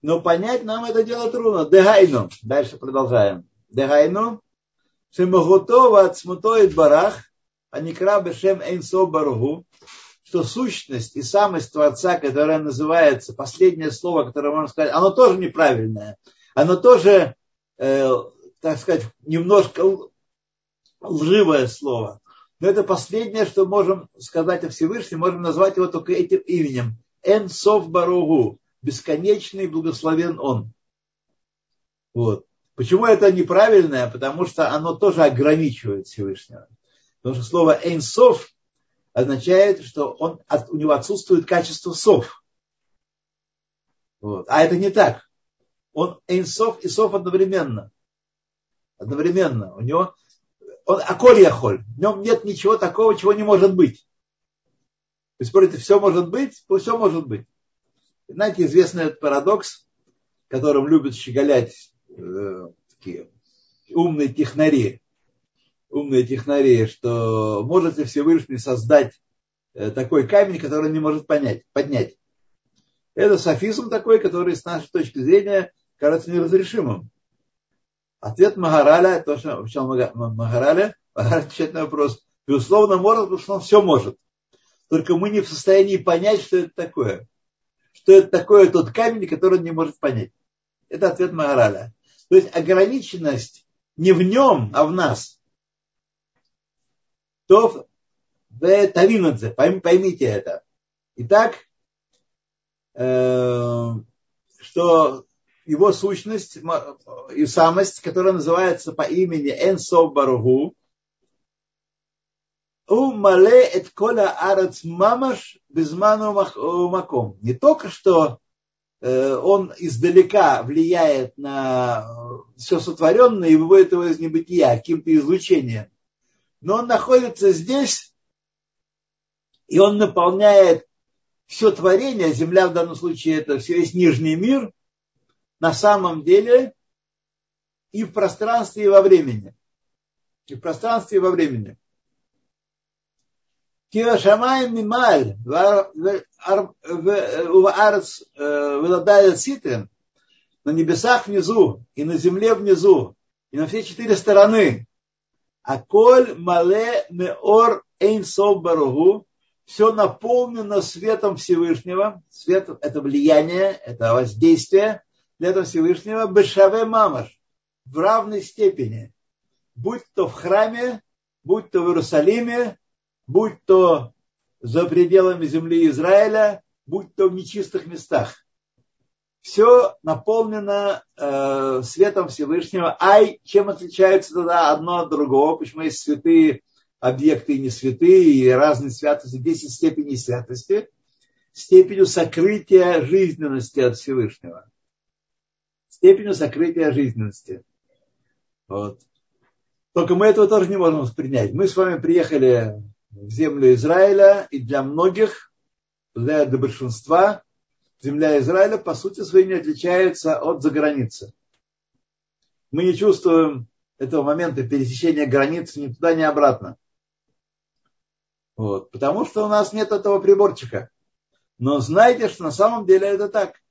Speaker 1: Но понять нам это дело трудно. Дегайну. Дальше продолжаем. Дегайну. Шемагутова от смутоид барах, а не крабешем эйнсо баругу что сущность и самость Творца, которая называется, последнее слово, которое можно сказать, оно тоже неправильное. Оно тоже, э, так сказать, немножко лживое слово. Но это последнее, что можем сказать о Всевышнем, можем назвать его только этим именем. Эн Сов Баругу, бесконечный благословен Он. Вот. Почему это неправильное? Потому что оно тоже ограничивает Всевышнего. Потому что слово Эйнсов означает, что он, у него отсутствует качество сов. Вот. А это не так. Он эйнсов и сов одновременно. Одновременно. У него он аколь яхоль. В нем нет ничего такого, чего не может быть. Вы спорите, все может быть? Все может быть. Знаете, известный этот парадокс, которым любят щеголять э, такие умные технари умные технари, что может ли Всевышний создать э, такой камень, который не может понять, поднять. Это софизм такой, который с нашей точки зрения кажется неразрешимым. Ответ Магараля, то, что обещал Магараля, Магараля отвечает на вопрос. Безусловно, может, потому что он все может. Только мы не в состоянии понять, что это такое. Что это такое тот камень, который он не может понять. Это ответ Магараля. То есть ограниченность не в нем, а в нас то в Тавинадзе, поймите это. Итак, э, что его сущность и самость, которая называется по имени Энсов Баругу, у мале эт кола арец мамаш безману маком. Не только что э, он издалека влияет на все сотворенное и выводит его из небытия каким-то излучением, но он находится здесь, и он наполняет все творение, земля в данном случае это все весь нижний мир, на самом деле и в пространстве, и во времени. И в пространстве, и во времени. Киошамай мималь уваарц выладает ситрин на небесах внизу и на земле внизу и на все четыре стороны. А коль мале меор эйн баругу все наполнено светом Всевышнего. Свет – это влияние, это воздействие этого Всевышнего. Бешаве мамаш в равной степени. Будь то в храме, будь то в Иерусалиме, будь то за пределами земли Израиля, будь то в нечистых местах. Все наполнено э, светом Всевышнего. Ай, чем отличаются тогда одно от другого? Почему есть святые объекты и не святые, и разные святости, 10 степеней святости, степенью сокрытия жизненности от Всевышнего. Степенью сокрытия жизненности. Вот. Только мы этого тоже не можем воспринять. Мы с вами приехали в землю Израиля, и для многих, для большинства, земля Израиля по сути своей не отличается от заграницы. Мы не чувствуем этого момента пересечения границы ни туда, ни обратно. Вот. Потому что у нас нет этого приборчика. Но знайте, что на самом деле это так.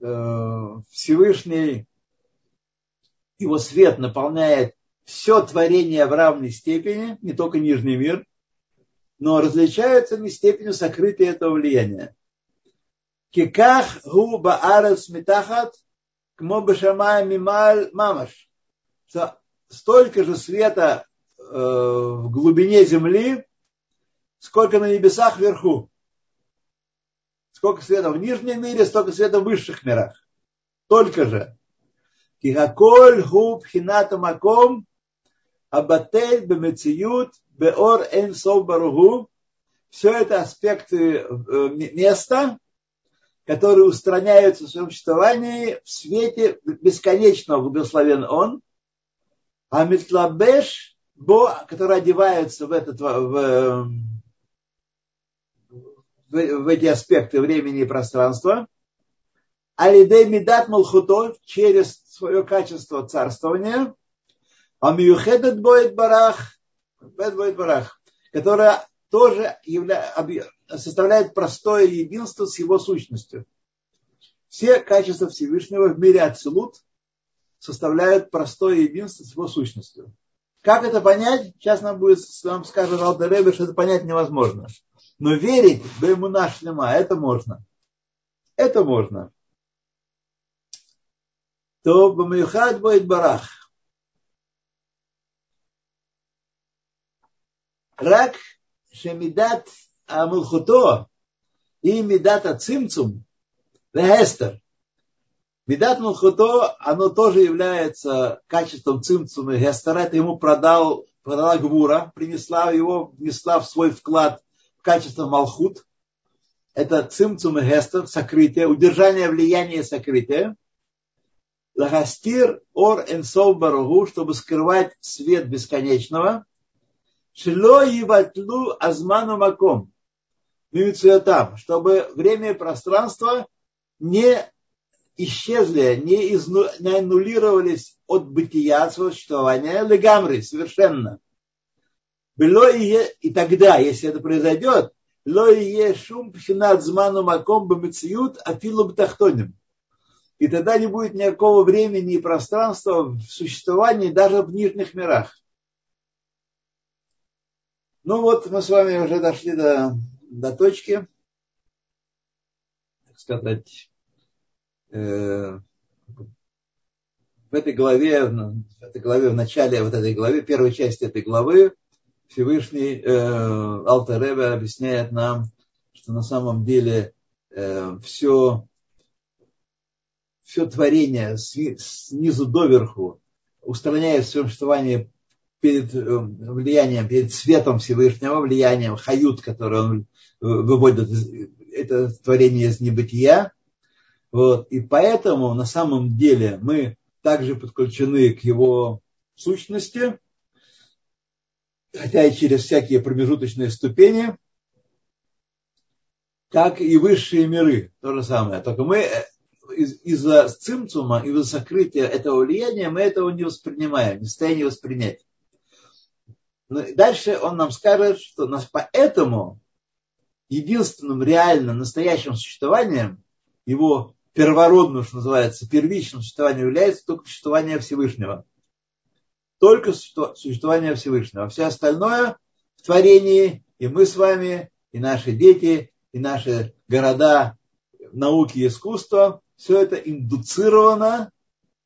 Speaker 1: Э, Всевышний, его свет наполняет все творение в равной степени, не только нижний мир, но различаются они степенью сокрытия этого влияния. Киках гу баарец митахат кмо бешамай мималь мамаш. Столько же света э, в глубине земли, сколько на небесах вверху. Сколько света в нижнем мире, столько света в высших мирах. Только же. Кихаколь губ хината маком абатель бемециют беор эн баругу. Все это аспекты э, места, которые устраняются в своем существовании в свете бесконечного благословен Он. А Митлабеш, Бо, который одевается в этот в, в эти аспекты времени и пространства, алидей мидат малхуто через свое качество царствования, а миюхедет боет барах, боет барах, которая тоже явля, составляет простое единство с его сущностью. Все качества Всевышнего в мире Ацелут составляют простое единство с его сущностью. Как это понять? Сейчас нам будет, вам скажет Алтаребе, что это понять невозможно. Но верить в наш лема, это можно. Это можно. То бамюхад будет барах. Рак шемидат амулхуто и медат ацимцум вегестер. Медат мулхуто, оно тоже является качеством цимцума и гестера. Это ему продал, продала Гвура, принесла его, внесла в свой вклад качество Малхут, это цимцум и гестер, сокрытие, удержание влияния сокрытия. Лагастир ор энсов баругу, чтобы скрывать свет бесконечного. Шло ватлу азману маком. Там, чтобы время и пространство не исчезли, не, изну, не аннулировались от бытия, от существования, легамры, совершенно. И, тогда, если это произойдет, ло и шум пшинат зману маком бамециют афилу бтахтоним. И тогда не будет никакого времени и пространства в существовании даже в нижних мирах. Ну вот, мы с вами уже дошли до, до точки, так сказать, э, в этой главе, в этой главе, в начале вот этой главы, первой части этой главы, Всевышний э, Алтареве объясняет нам, что на самом деле э, все, все творение снизу доверху устраняет свое существование перед э, влиянием, перед светом Всевышнего, влиянием хают, который он выводит это творение из небытия. Вот. И поэтому на самом деле мы также подключены к его сущности, хотя и через всякие промежуточные ступени, как и высшие миры, то же самое. Только мы э, из- из-за цимцума, из-за сокрытия этого влияния мы этого не воспринимаем, не в состоянии воспринять. Дальше он нам скажет, что нас поэтому единственным реально настоящим существованием, его первородным, что называется, первичным существованием является только существование Всевышнего. Только существование Всевышнего. Все остальное в творении, и мы с вами, и наши дети, и наши города, науки и искусства, все это индуцировано,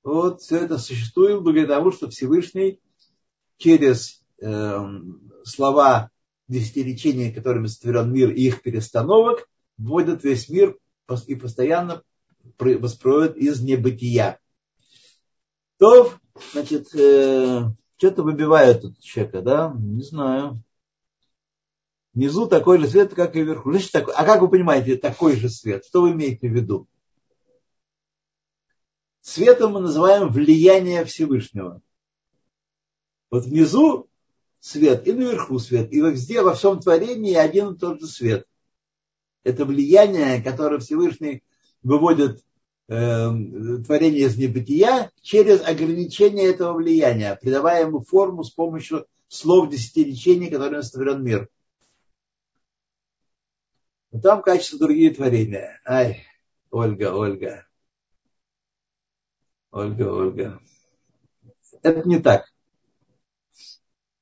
Speaker 1: вот, все это существует благодаря тому, что Всевышний через слова десятиречения, которыми сотворен мир и их перестановок, вводят весь мир и постоянно воспроизводят из небытия. То, значит, э, что-то выбивают тут человека, да? Не знаю. Внизу такой же свет, как и вверху. Значит, такой, а как вы понимаете, такой же свет? Что вы имеете в виду? Светом мы называем влияние Всевышнего. Вот внизу свет и наверху свет. И везде, во всем творении один и тот же свет. Это влияние, которое Всевышний выводит э, творение из небытия через ограничение этого влияния, придавая ему форму с помощью слов десятиречений, которыми сотворен мир. Но там качество другие творения. Ай, Ольга, Ольга. Ольга, Ольга. Это не так.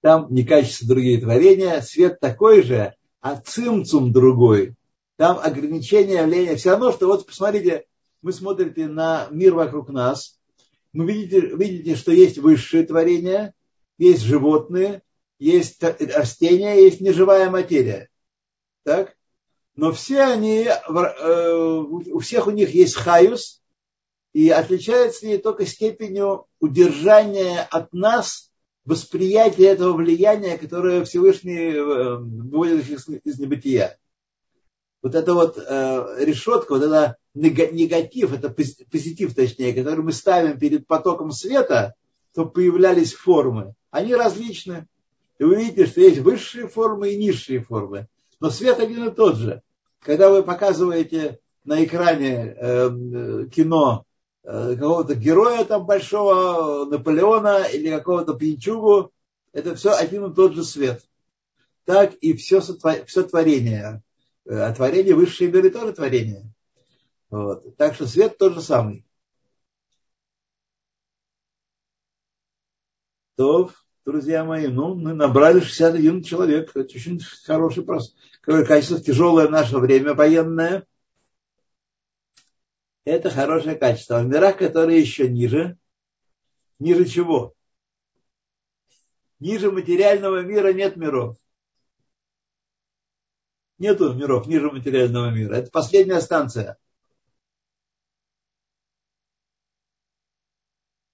Speaker 1: Там не качество другие творения, свет такой же, а цимцум другой. Там ограничение явления. Все равно, что вот посмотрите, вы смотрите на мир вокруг нас, вы видите, видите, что есть высшие творения, есть животные, есть растения, есть неживая материя. Так? Но все они, э, у всех у них есть хаюс, и отличаются они только степенью удержания от нас восприятия этого влияния, которое Всевышний э, выводит из небытия. Вот эта вот э, решетка, вот это негатив, это позитив точнее, который мы ставим перед потоком света, то появлялись формы. Они различны. И вы видите, что есть высшие формы и низшие формы. Но свет один и тот же. Когда вы показываете на экране э, кино какого-то героя там большого, Наполеона или какого-то пьянчугу, это все один и тот же свет. Так и все, все творение. Э, а творение, высшие миры тоже творение. Вот. Так что свет тот же самый. То, друзья мои, ну, мы набрали 61 человек. Это очень хороший просто. Качество, тяжелое наше время военное – это хорошее качество. А в мирах, которые еще ниже, ниже чего? Ниже материального мира нет миров. Нету миров ниже материального мира. Это последняя станция.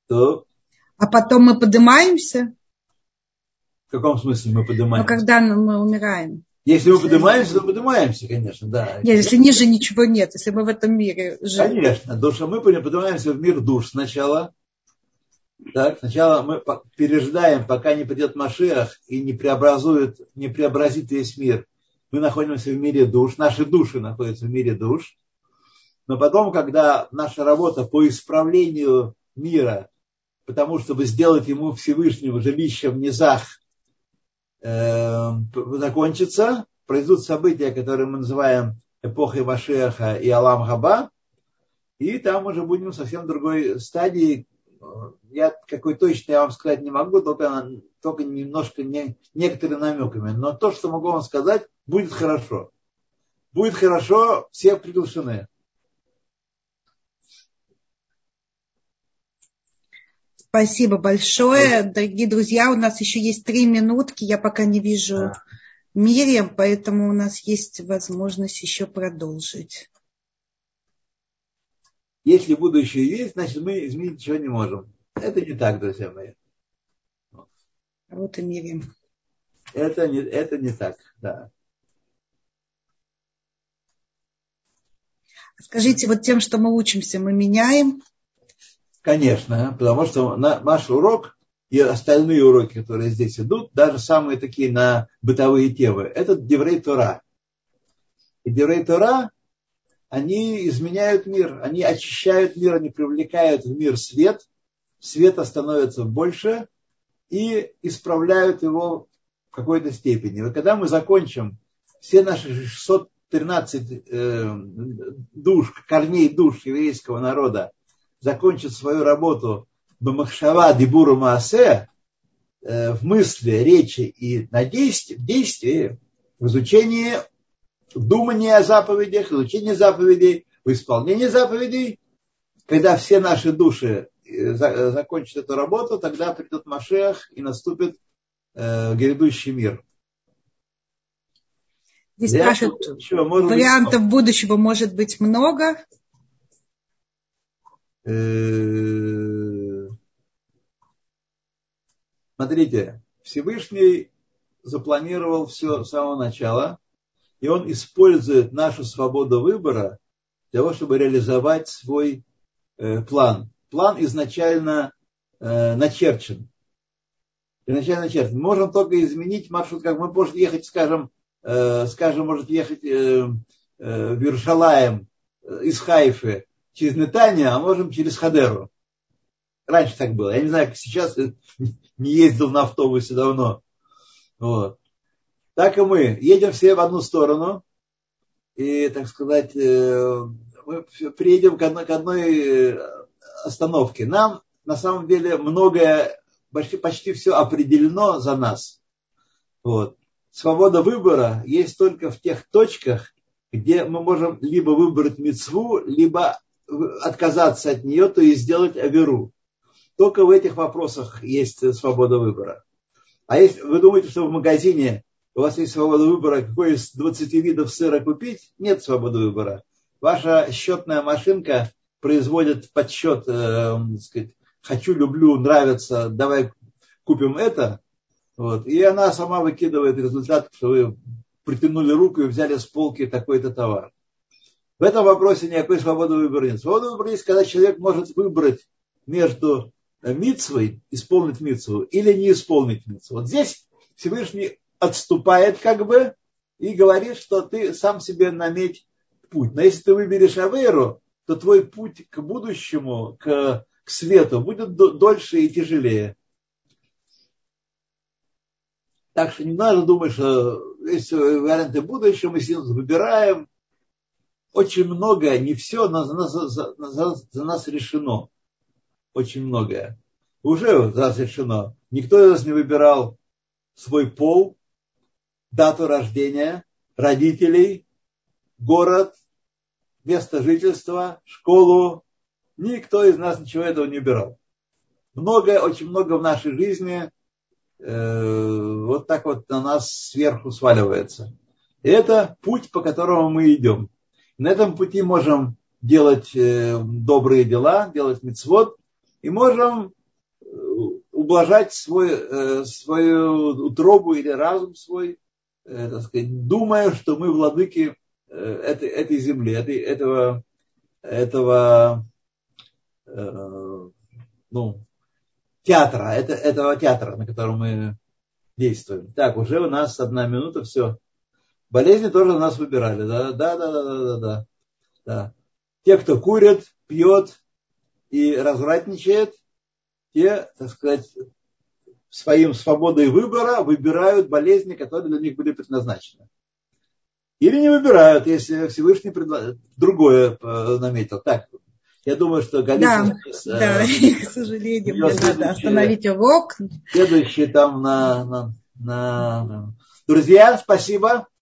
Speaker 2: То. А потом мы поднимаемся?
Speaker 1: В каком смысле мы поднимаемся?
Speaker 2: Ну, когда мы умираем.
Speaker 1: Если мы поднимаемся, то поднимаемся, конечно, да.
Speaker 2: Нет, если ниже ничего нет, если мы в этом мире
Speaker 1: живем. Конечно, душа мы поднимаемся в мир душ сначала. Так, сначала мы пережидаем, пока не придет Машиах и не преобразует, не преобразит весь мир. Мы находимся в мире душ, наши души находятся в мире душ. Но потом, когда наша работа по исправлению мира, потому чтобы сделать ему Всевышнего жилищем в низах закончится, произойдут события, которые мы называем эпохой Машеха и Алам Хаба, и там уже будем в совсем другой стадии. Я какой точно я вам сказать не могу, только, только немножко не, некоторыми намеками. Но то, что могу вам сказать, будет хорошо. Будет хорошо, все приглашены.
Speaker 2: Спасибо большое. Дорогие друзья, у нас еще есть три минутки. Я пока не вижу. Мирием, поэтому у нас есть возможность еще продолжить.
Speaker 1: Если будущее есть, значит мы изменить ничего не можем. Это не так, друзья мои.
Speaker 2: А вот и Мирием.
Speaker 1: Это не, это не так, да.
Speaker 2: Скажите, вот тем, что мы учимся, мы меняем
Speaker 1: Конечно, потому что наш урок и остальные уроки, которые здесь идут, даже самые такие на бытовые темы, это Деврей Тора. И Деврей Тора, они изменяют мир, они очищают мир, они привлекают в мир свет, света становится больше и исправляют его в какой-то степени. И когда мы закончим все наши 613 э, душ, корней душ еврейского народа, закончат свою работу Бамахшава Дибуру Маасе э, в мысли, речи и на действии, в действии, в изучении, в думании о заповедях, изучении заповедей, в исполнении заповедей, когда все наши души э, закончат эту работу, тогда придет Машех и наступит э, грядущий мир.
Speaker 2: Здесь спрашивают, вариантов быть, будущего может быть много.
Speaker 1: Смотрите, Всевышний запланировал все с самого начала, и он использует нашу свободу выбора для того, чтобы реализовать свой э, план. План изначально э, начерчен. Изначально начерчен. Мы можем только изменить маршрут, как мы можем ехать, скажем, э, скажем, может ехать э, э, в Иерушалаем э, из Хайфы через Нетания, а можем через Хадеру. Раньше так было. Я не знаю, как сейчас, не ездил на автобусе давно. Вот. Так и мы. Едем все в одну сторону. И, так сказать, э, мы приедем к одной, к одной э, остановке. Нам, на самом деле, многое, почти, почти все определено за нас. Вот. Свобода выбора есть только в тех точках, где мы можем либо выбрать мецву, либо отказаться от нее, то есть сделать аверу. Только в этих вопросах есть свобода выбора. А если вы думаете, что в магазине у вас есть свобода выбора, какой из 20 видов сыра купить, нет свободы выбора. Ваша счетная машинка производит подсчет, э, сказать, хочу, люблю, нравится, давай купим это. Вот, и она сама выкидывает результат, что вы притянули руку и взяли с полки такой-то товар. В этом вопросе никакой свободы выбора нет. Свобода выбора есть, когда человек может выбрать между митцвой, исполнить митцву или не исполнить митцву. Вот здесь Всевышний отступает как бы и говорит, что ты сам себе наметь путь. Но если ты выберешь Аверу, то твой путь к будущему, к, к свету будет дольше и тяжелее. Так что не надо думать, что есть варианты будущего, мы себе выбираем. Очень многое, не все за нас, за, за, за нас решено очень многое. Уже разрешено. Никто из нас не выбирал свой пол, дату рождения, родителей, город, место жительства, школу. Никто из нас ничего этого не выбирал. Многое, очень много в нашей жизни э, вот так вот на нас сверху сваливается. И это путь, по которому мы идем. На этом пути можем делать э, добрые дела, делать мецвод, и можем э, ублажать свой, э, свою утробу или разум свой, так сказать, думая, что мы владыки этой, этой земли, этой, этого, этого ну, театра, это, этого театра, на котором мы действуем. Так, уже у нас одна минута, все. Болезни тоже у нас выбирали, да, да, да, да, да, да, да. Те, кто курит, пьет, и развратничает, те, так сказать, своим свободой выбора выбирают болезни, которые для них были предназначены. Или не выбирают, если Всевышний предла... другое э, наметил. Так, я думаю, что
Speaker 2: Галина... Да, да, к сожалению, мне надо остановить урок.
Speaker 1: Следующий там на, на, на... Друзья, спасибо.